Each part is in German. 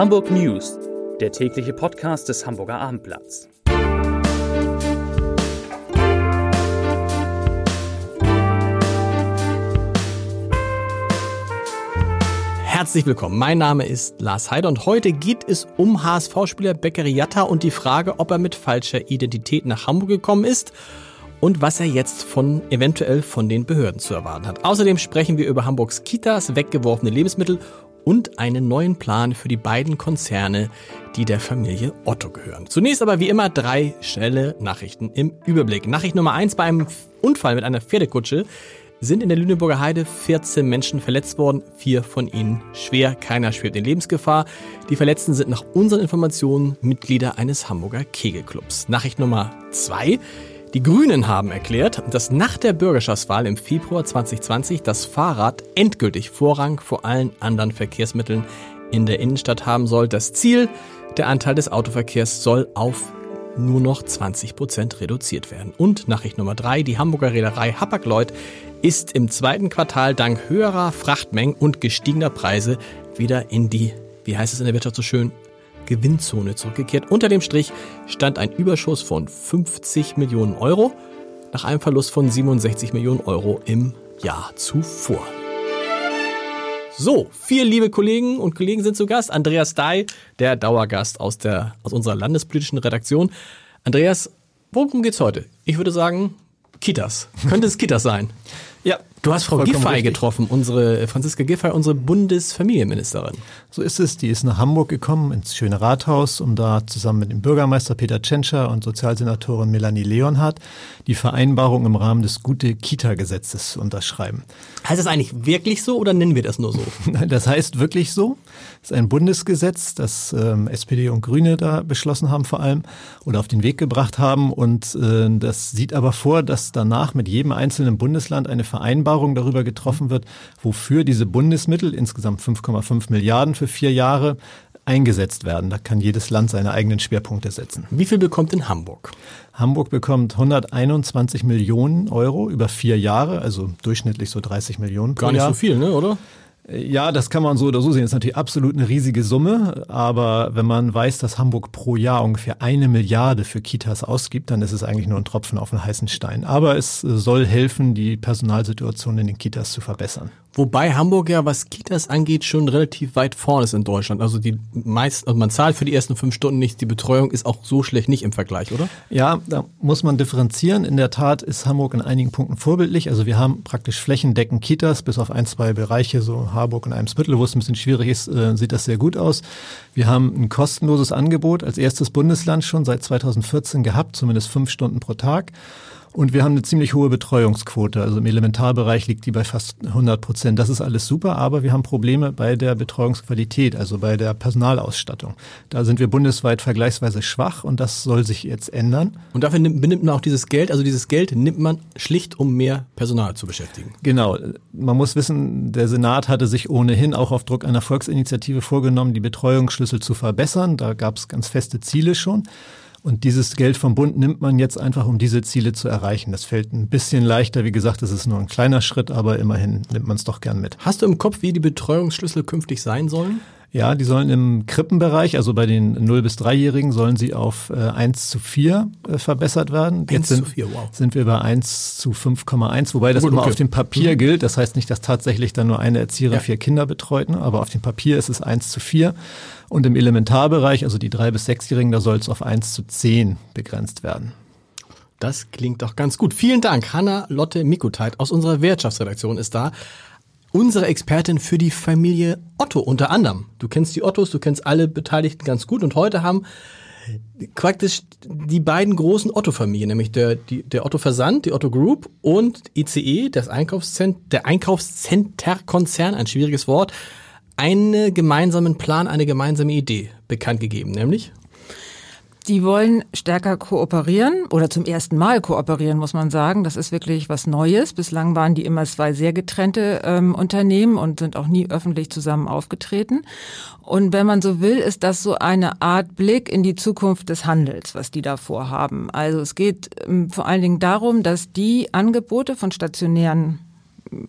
Hamburg News, der tägliche Podcast des Hamburger Abendblatts. Herzlich willkommen. Mein Name ist Lars Heider und heute geht es um HSV-Spieler Beccari Jatta und die Frage, ob er mit falscher Identität nach Hamburg gekommen ist und was er jetzt von eventuell von den Behörden zu erwarten hat. Außerdem sprechen wir über Hamburgs Kitas, weggeworfene Lebensmittel und einen neuen Plan für die beiden Konzerne, die der Familie Otto gehören. Zunächst aber wie immer drei schnelle Nachrichten im Überblick. Nachricht Nummer eins bei einem Unfall mit einer Pferdekutsche sind in der Lüneburger Heide 14 Menschen verletzt worden, vier von ihnen schwer, keiner schwebt in Lebensgefahr. Die Verletzten sind nach unseren Informationen Mitglieder eines Hamburger Kegelclubs. Nachricht Nummer zwei. Die Grünen haben erklärt, dass nach der Bürgerschaftswahl im Februar 2020 das Fahrrad endgültig Vorrang vor allen anderen Verkehrsmitteln in der Innenstadt haben soll. Das Ziel, der Anteil des Autoverkehrs soll auf nur noch 20 Prozent reduziert werden. Und Nachricht Nummer drei, die Hamburger Reederei Hapag-Lloyd ist im zweiten Quartal dank höherer Frachtmengen und gestiegener Preise wieder in die, wie heißt es in der Wirtschaft so schön, Gewinnzone zurückgekehrt. Unter dem Strich stand ein Überschuss von 50 Millionen Euro nach einem Verlust von 67 Millionen Euro im Jahr zuvor. So, vier liebe Kollegen und Kollegen sind zu Gast. Andreas Dai, der Dauergast aus, der, aus unserer landespolitischen Redaktion. Andreas, worum geht's heute? Ich würde sagen, Kitas. Könnte es Kitas sein? Ja, Du hast Frau Giffey getroffen, unsere Franziska Giffey, unsere Bundesfamilienministerin. So ist es. Die ist nach Hamburg gekommen, ins schöne Rathaus, um da zusammen mit dem Bürgermeister Peter Tschentscher und Sozialsenatorin Melanie Leonhardt die Vereinbarung im Rahmen des Gute-Kita-Gesetzes zu unterschreiben. Heißt das eigentlich wirklich so oder nennen wir das nur so? Nein, das heißt wirklich so. Das ist ein Bundesgesetz, das ähm, SPD und Grüne da beschlossen haben vor allem oder auf den Weg gebracht haben. Und äh, das sieht aber vor, dass danach mit jedem einzelnen Bundesland eine Vereinbarung Vereinbarung darüber getroffen wird, wofür diese Bundesmittel, insgesamt 5,5 Milliarden für vier Jahre, eingesetzt werden. Da kann jedes Land seine eigenen Schwerpunkte setzen. Wie viel bekommt in Hamburg? Hamburg bekommt 121 Millionen Euro über vier Jahre, also durchschnittlich so 30 Millionen Gar nicht Jahr. so viel, ne, oder? Ja, das kann man so oder so sehen. Das ist natürlich absolut eine riesige Summe. Aber wenn man weiß, dass Hamburg pro Jahr ungefähr eine Milliarde für Kitas ausgibt, dann ist es eigentlich nur ein Tropfen auf einen heißen Stein. Aber es soll helfen, die Personalsituation in den Kitas zu verbessern. Wobei Hamburg ja, was Kitas angeht, schon relativ weit vorne ist in Deutschland. Also die meisten, also man zahlt für die ersten fünf Stunden nicht. Die Betreuung ist auch so schlecht nicht im Vergleich, oder? Ja, da muss man differenzieren. In der Tat ist Hamburg in einigen Punkten vorbildlich. Also wir haben praktisch flächendeckend Kitas, bis auf ein, zwei Bereiche, so Harburg und Eimsbüttel, wo es ein bisschen schwierig ist, äh, sieht das sehr gut aus. Wir haben ein kostenloses Angebot als erstes Bundesland schon seit 2014 gehabt, zumindest fünf Stunden pro Tag. Und wir haben eine ziemlich hohe Betreuungsquote. Also im Elementarbereich liegt die bei fast 100 Prozent. Das ist alles super, aber wir haben Probleme bei der Betreuungsqualität, also bei der Personalausstattung. Da sind wir bundesweit vergleichsweise schwach und das soll sich jetzt ändern. Und dafür nimmt, benimmt man auch dieses Geld, also dieses Geld nimmt man schlicht, um mehr Personal zu beschäftigen. Genau. Man muss wissen, der Senat hatte sich ohnehin auch auf Druck einer Volksinitiative vorgenommen, die Betreuungsschlüssel zu verbessern. Da gab es ganz feste Ziele schon. Und dieses Geld vom Bund nimmt man jetzt einfach, um diese Ziele zu erreichen. Das fällt ein bisschen leichter. Wie gesagt, das ist nur ein kleiner Schritt, aber immerhin nimmt man es doch gern mit. Hast du im Kopf, wie die Betreuungsschlüssel künftig sein sollen? Ja, die sollen im Krippenbereich, also bei den 0- bis 3-Jährigen, sollen sie auf äh, 1 zu 4 äh, verbessert werden. 1 zu 4, wow. sind wir bei 1 zu 5,1, wobei das Gut, immer okay. auf dem Papier mhm. gilt. Das heißt nicht, dass tatsächlich dann nur eine Erzieherin ja. vier Kinder betreut, ne? aber auf dem Papier ist es 1 zu 4. Und im Elementarbereich, also die 3- bis 6-Jährigen, da soll es auf 1 zu 10 begrenzt werden. Das klingt doch ganz gut. Vielen Dank. Hanna Lotte Mikuteit aus unserer Wirtschaftsredaktion ist da unsere Expertin für die Familie Otto unter anderem. Du kennst die Ottos, du kennst alle Beteiligten ganz gut und heute haben praktisch die beiden großen Otto-Familien, nämlich der, die, der Otto Versand, die Otto Group und ICE, das Einkaufszent der Einkaufscenterkonzern, ein schwieriges Wort, einen gemeinsamen Plan, eine gemeinsame Idee bekannt gegeben, nämlich die wollen stärker kooperieren oder zum ersten Mal kooperieren, muss man sagen. Das ist wirklich was Neues. Bislang waren die immer zwei sehr getrennte ähm, Unternehmen und sind auch nie öffentlich zusammen aufgetreten. Und wenn man so will, ist das so eine Art Blick in die Zukunft des Handels, was die da vorhaben. Also es geht ähm, vor allen Dingen darum, dass die Angebote von stationären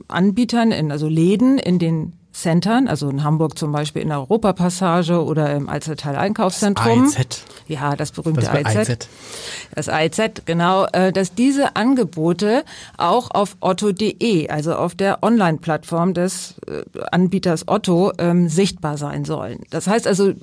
Anbietern, in, also Läden in den Centern, also in Hamburg zum Beispiel in der Europapassage oder im Alzertal Einkaufszentrum. Das AIZ. Ja, das berühmte Das AIZ. AIZ. Das AIZ, genau, äh, dass diese Angebote auch auf otto.de, also auf der Online-Plattform des äh, Anbieters Otto, ähm, sichtbar sein sollen. Das heißt also,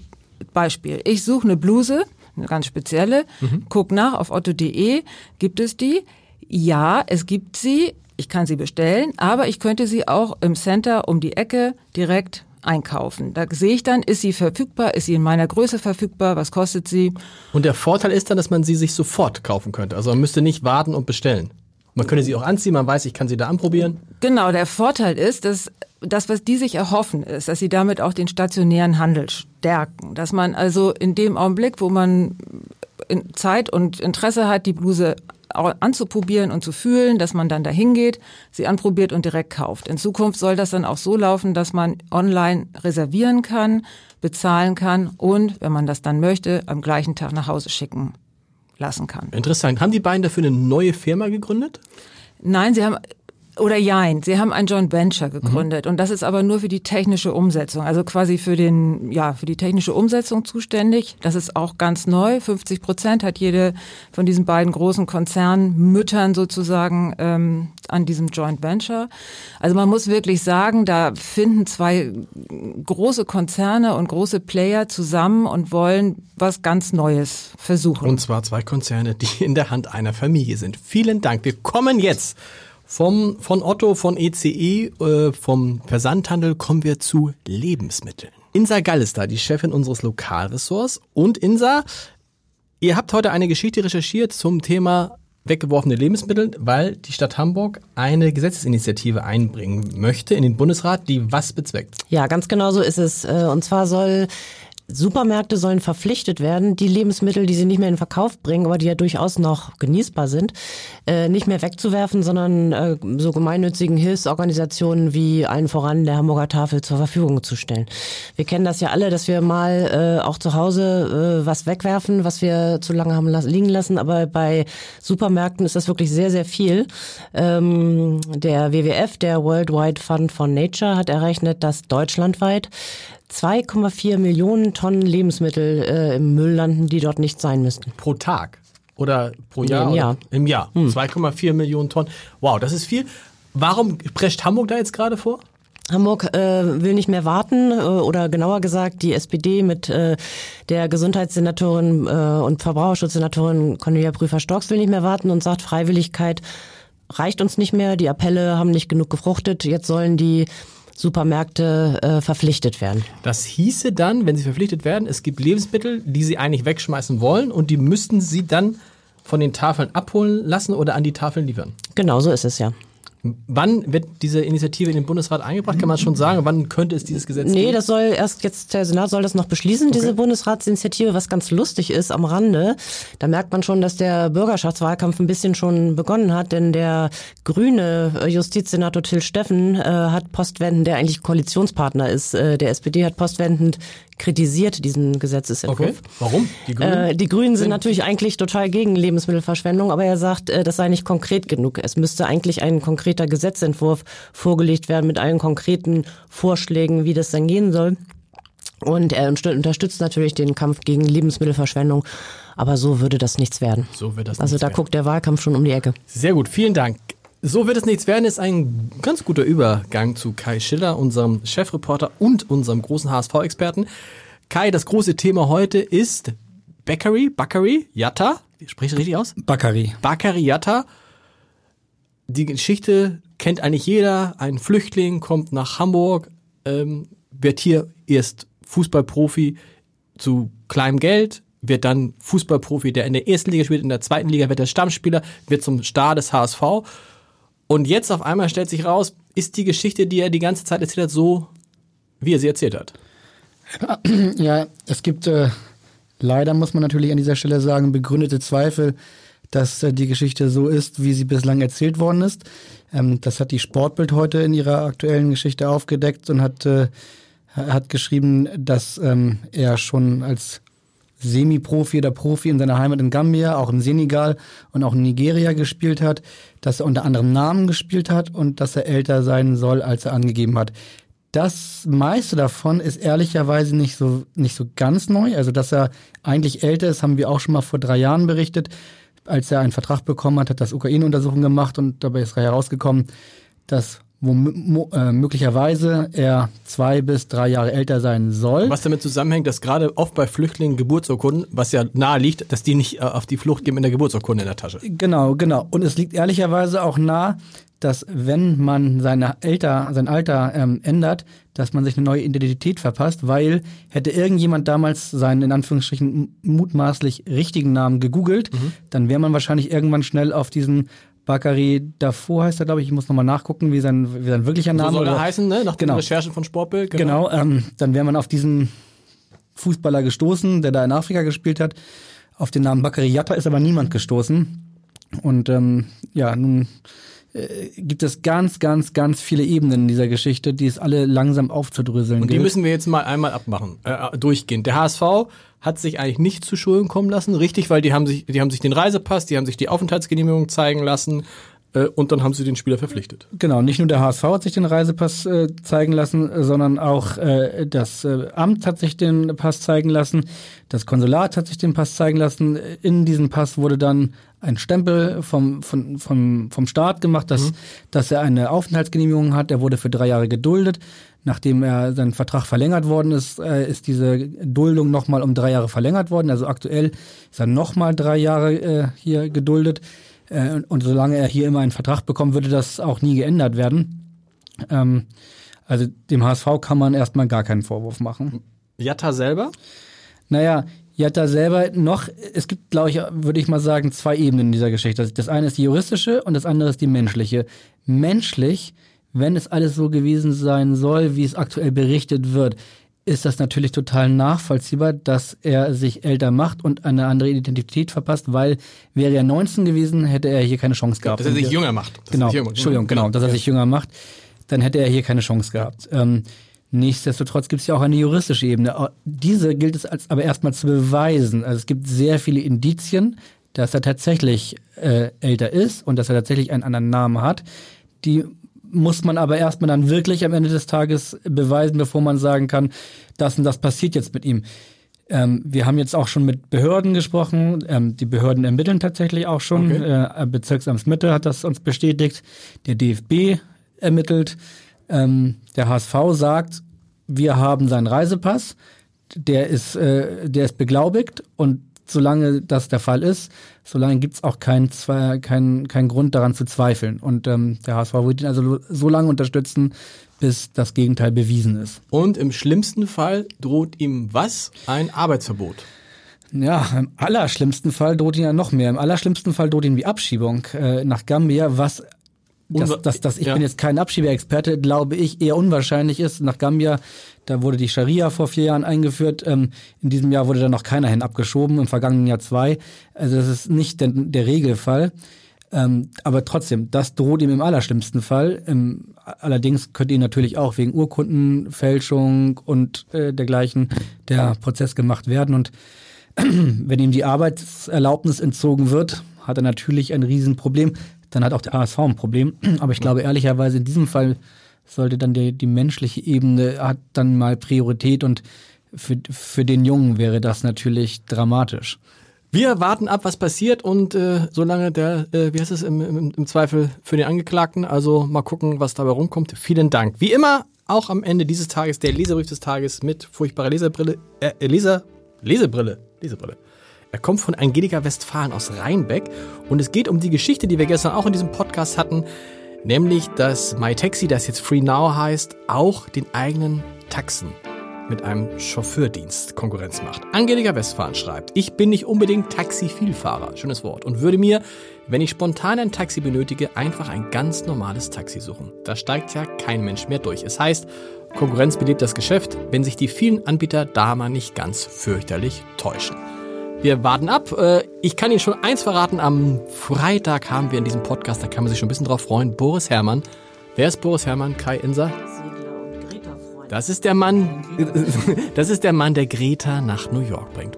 Beispiel, ich suche eine Bluse, eine ganz spezielle, guck nach auf otto.de, gibt es die? Ja, es gibt sie, ich kann sie bestellen, aber ich könnte sie auch im Center um die Ecke direkt einkaufen. Da sehe ich dann, ist sie verfügbar, ist sie in meiner Größe verfügbar, was kostet sie? Und der Vorteil ist dann, dass man sie sich sofort kaufen könnte. Also man müsste nicht warten und bestellen. Man könnte sie auch anziehen, man weiß, ich kann sie da anprobieren. Genau, der Vorteil ist, dass das, was die sich erhoffen, ist, dass sie damit auch den stationären Handel stärken. Dass man also in dem Augenblick, wo man Zeit und Interesse hat, die Bluse anzuprobieren und zu fühlen, dass man dann dahin geht, sie anprobiert und direkt kauft. In Zukunft soll das dann auch so laufen, dass man online reservieren kann, bezahlen kann und, wenn man das dann möchte, am gleichen Tag nach Hause schicken lassen kann. Interessant. Haben die beiden dafür eine neue Firma gegründet? Nein, sie haben oder jein, sie haben ein Joint Venture gegründet und das ist aber nur für die technische Umsetzung, also quasi für den ja für die technische Umsetzung zuständig. Das ist auch ganz neu. 50 Prozent hat jede von diesen beiden großen Konzernmüttern sozusagen ähm, an diesem Joint Venture. Also man muss wirklich sagen, da finden zwei große Konzerne und große Player zusammen und wollen was ganz Neues versuchen. Und zwar zwei Konzerne, die in der Hand einer Familie sind. Vielen Dank. Wir kommen jetzt vom, von Otto, von ECE, äh, vom Versandhandel kommen wir zu Lebensmitteln. Insa Gall ist da, die Chefin unseres Lokalressorts. Und Insa, ihr habt heute eine Geschichte recherchiert zum Thema weggeworfene Lebensmittel, weil die Stadt Hamburg eine Gesetzesinitiative einbringen möchte in den Bundesrat, die was bezweckt. Ja, ganz genau so ist es. Äh, Und zwar soll Supermärkte sollen verpflichtet werden, die Lebensmittel, die sie nicht mehr in Verkauf bringen, aber die ja durchaus noch genießbar sind, äh, nicht mehr wegzuwerfen, sondern äh, so gemeinnützigen Hilfsorganisationen wie allen voran der Hamburger Tafel zur Verfügung zu stellen. Wir kennen das ja alle, dass wir mal äh, auch zu Hause äh, was wegwerfen, was wir zu lange haben liegen lassen, aber bei Supermärkten ist das wirklich sehr, sehr viel. Ähm, der WWF, der Worldwide Fund for Nature, hat errechnet, dass deutschlandweit 2,4 Millionen Tonnen Lebensmittel äh, im Müll landen, die dort nicht sein müssten. Pro Tag oder pro Nee, Jahr? im Jahr. Im Jahr. 2,4 Millionen Tonnen. Wow, das ist viel. Warum prescht Hamburg da jetzt gerade vor? Hamburg äh, will nicht mehr warten äh, oder genauer gesagt die SPD mit äh, der Gesundheitssenatorin äh, und Verbraucherschutzsenatorin Cornelia Prüfer-Storks will nicht mehr warten und sagt, Freiwilligkeit reicht uns nicht mehr, die Appelle haben nicht genug gefruchtet, jetzt sollen die Supermärkte äh, verpflichtet werden. Das hieße dann, wenn sie verpflichtet werden, es gibt Lebensmittel, die sie eigentlich wegschmeißen wollen und die müssten sie dann von den Tafeln abholen lassen oder an die Tafeln liefern. Genau so ist es ja. Wann wird diese Initiative in den Bundesrat eingebracht? Kann man schon sagen? Wann könnte es dieses Gesetz Nee, geben? das soll erst jetzt, der Senat soll das noch beschließen, diese Bundesratsinitiative, was ganz lustig ist am Rande. Da merkt man schon, dass der Bürgerschaftswahlkampf ein bisschen schon begonnen hat, denn der grüne äh, Justizsenator Till Steffen äh, hat postwendend, der eigentlich Koalitionspartner ist, äh, der SPD hat postwendend kritisiert diesen Gesetzesentwurf. Okay. Warum? Die Grünen? Äh, die Grünen sind natürlich eigentlich total gegen Lebensmittelverschwendung, aber er sagt, äh, das sei nicht konkret genug. Es müsste eigentlich ein konkreter Gesetzentwurf vorgelegt werden mit allen konkreten Vorschlägen, wie das dann gehen soll. Und er unter- unterstützt natürlich den Kampf gegen Lebensmittelverschwendung, aber so würde das nichts werden. so wird das Also da werden. guckt der Wahlkampf schon um die Ecke. Sehr gut, vielen Dank. So wird es nichts werden, ist ein ganz guter Übergang zu Kai Schiller, unserem Chefreporter und unserem großen HSV-Experten. Kai, das große Thema heute ist Bakery, Bakery, Yatta. Sprichst du richtig aus? Bakari. Bakary Yatta. Die Geschichte kennt eigentlich jeder. Ein Flüchtling kommt nach Hamburg, ähm, wird hier erst Fußballprofi zu kleinem Geld, wird dann Fußballprofi, der in der ersten Liga spielt, in der zweiten Liga wird er Stammspieler, wird zum Star des HSV. Und jetzt auf einmal stellt sich raus, ist die Geschichte, die er die ganze Zeit erzählt hat, so, wie er sie erzählt hat. Ja, es gibt äh, leider, muss man natürlich an dieser Stelle sagen, begründete Zweifel, dass äh, die Geschichte so ist, wie sie bislang erzählt worden ist. Ähm, das hat die Sportbild heute in ihrer aktuellen Geschichte aufgedeckt und hat, äh, hat geschrieben, dass ähm, er schon als Semi-Profi oder Profi in seiner Heimat in Gambia, auch in Senegal und auch in Nigeria gespielt hat, dass er unter anderem Namen gespielt hat und dass er älter sein soll, als er angegeben hat. Das meiste davon ist ehrlicherweise nicht so, nicht so ganz neu. Also, dass er eigentlich älter ist, haben wir auch schon mal vor drei Jahren berichtet. Als er einen Vertrag bekommen hat, hat das Ukraine-Untersuchung gemacht und dabei ist herausgekommen, dass wo äh, möglicherweise er zwei bis drei Jahre älter sein soll. Was damit zusammenhängt, dass gerade oft bei Flüchtlingen Geburtsurkunden, was ja nahe liegt, dass die nicht äh, auf die Flucht gehen mit der Geburtsurkunde in der Tasche. Genau, genau. Und es liegt ehrlicherweise auch nah, dass wenn man seine Alter, sein Alter ähm, ändert, dass man sich eine neue Identität verpasst, weil hätte irgendjemand damals seinen in Anführungsstrichen mutmaßlich richtigen Namen gegoogelt, mhm. dann wäre man wahrscheinlich irgendwann schnell auf diesen Bakary davor heißt er, glaube ich. Ich muss nochmal nachgucken, wie sein, wie sein wirklicher Name ist. So soll er heißen, ne? Nach genau. den Recherchen von Sportbild. Genau, genau ähm, dann wäre man auf diesen Fußballer gestoßen, der da in Afrika gespielt hat. Auf den Namen Bakary Yatta ist aber niemand gestoßen. Und ähm, ja, nun äh, gibt es ganz, ganz, ganz viele Ebenen in dieser Geschichte, die es alle langsam aufzudröseln Und die gilt. müssen wir jetzt mal einmal abmachen, äh, durchgehend. Der HSV hat sich eigentlich nicht zu Schulden kommen lassen, richtig, weil die haben sich, die haben sich den Reisepass, die haben sich die Aufenthaltsgenehmigung zeigen lassen, und dann haben sie den Spieler verpflichtet. Genau, nicht nur der HSV hat sich den Reisepass äh, zeigen lassen, sondern auch äh, das äh, Amt hat sich den Pass zeigen lassen, das Konsulat hat sich den Pass zeigen lassen. In diesem Pass wurde dann ein Stempel vom, vom, vom, vom Staat gemacht, dass, mhm. dass er eine Aufenthaltsgenehmigung hat. Er wurde für drei Jahre geduldet. Nachdem er sein Vertrag verlängert worden ist, äh, ist diese Duldung nochmal um drei Jahre verlängert worden. Also aktuell ist er nochmal drei Jahre äh, hier geduldet. Äh, und solange er hier immer einen Vertrag bekommt, würde das auch nie geändert werden. Ähm, also dem HSV kann man erstmal gar keinen Vorwurf machen. Jatta selber? Naja, Jatta selber noch, es gibt, glaube ich, würde ich mal sagen, zwei Ebenen in dieser Geschichte. Das eine ist die juristische und das andere ist die menschliche. Menschlich, wenn es alles so gewesen sein soll, wie es aktuell berichtet wird, ist das natürlich total nachvollziehbar, dass er sich älter macht und eine andere Identität verpasst, weil wäre er 19 gewesen, hätte er hier keine Chance gehabt. Dass er sich jünger macht. Das genau, jünger, Entschuldigung, genau, genau, dass er sich jünger macht, dann hätte er hier keine Chance gehabt. Ähm, nichtsdestotrotz gibt es ja auch eine juristische Ebene. Diese gilt es als, aber erstmal zu beweisen. Also es gibt sehr viele Indizien, dass er tatsächlich äh, älter ist und dass er tatsächlich einen anderen Namen hat. Die muss man aber erstmal dann wirklich am Ende des Tages beweisen, bevor man sagen kann, das und das passiert jetzt mit ihm. Ähm, wir haben jetzt auch schon mit Behörden gesprochen. Ähm, die Behörden ermitteln tatsächlich auch schon. Okay. Äh, Bezirksamtsmitte hat das uns bestätigt. Der DFB ermittelt. Ähm, der HSV sagt, wir haben seinen Reisepass. Der ist, äh, der ist beglaubigt und solange das der Fall ist, solange gibt es auch keinen kein, kein Grund daran zu zweifeln. Und ähm, der HSV wird ihn also so lange unterstützen, bis das Gegenteil bewiesen ist. Und im schlimmsten Fall droht ihm was? Ein Arbeitsverbot. Ja, im allerschlimmsten Fall droht ihn ja noch mehr. Im allerschlimmsten Fall droht ihn die Abschiebung äh, nach Gambia, was dass, dass, dass ich ja. bin jetzt kein Abschiebeexperte, glaube ich, eher unwahrscheinlich ist. Nach Gambia, da wurde die Scharia vor vier Jahren eingeführt. Ähm, in diesem Jahr wurde da noch keiner hin abgeschoben, im vergangenen Jahr zwei. Also das ist nicht der, der Regelfall. Ähm, aber trotzdem, das droht ihm im allerschlimmsten Fall. Ähm, allerdings könnte ihn natürlich auch wegen Urkundenfälschung und äh, dergleichen der Prozess gemacht werden. Und wenn ihm die Arbeitserlaubnis entzogen wird, hat er natürlich ein Riesenproblem dann hat auch der ASV ein Problem. Aber ich glaube ehrlicherweise in diesem Fall sollte dann die, die menschliche Ebene hat dann mal Priorität und für, für den Jungen wäre das natürlich dramatisch. Wir warten ab, was passiert und äh, solange der, äh, wie heißt es im, im, im Zweifel für den Angeklagten, also mal gucken, was dabei rumkommt. Vielen Dank. Wie immer, auch am Ende dieses Tages der Leserbrief des Tages mit furchtbarer Leserbrille, äh, Leser, Lesebrille, Lesebrille. Er kommt von Angelika Westfalen aus Rheinbeck und es geht um die Geschichte, die wir gestern auch in diesem Podcast hatten, nämlich dass MyTaxi, das jetzt Free Now heißt, auch den eigenen Taxen mit einem Chauffeurdienst Konkurrenz macht. Angelika Westphalen schreibt, ich bin nicht unbedingt Taxi-Vielfahrer, schönes Wort, und würde mir, wenn ich spontan ein Taxi benötige, einfach ein ganz normales Taxi suchen. Da steigt ja kein Mensch mehr durch. Es heißt, Konkurrenz belebt das Geschäft, wenn sich die vielen Anbieter da mal nicht ganz fürchterlich täuschen. Wir warten ab. Äh, ich kann Ihnen schon eins verraten. Am Freitag haben wir in diesem Podcast, da kann man sich schon ein bisschen drauf freuen, Boris Herrmann. Wer ist Boris Herrmann? Kai Inser? Das ist der Mann, das ist der Mann, der Greta nach New York bringt.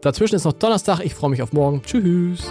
Dazwischen ist noch Donnerstag. Ich freue mich auf morgen. Tschüss.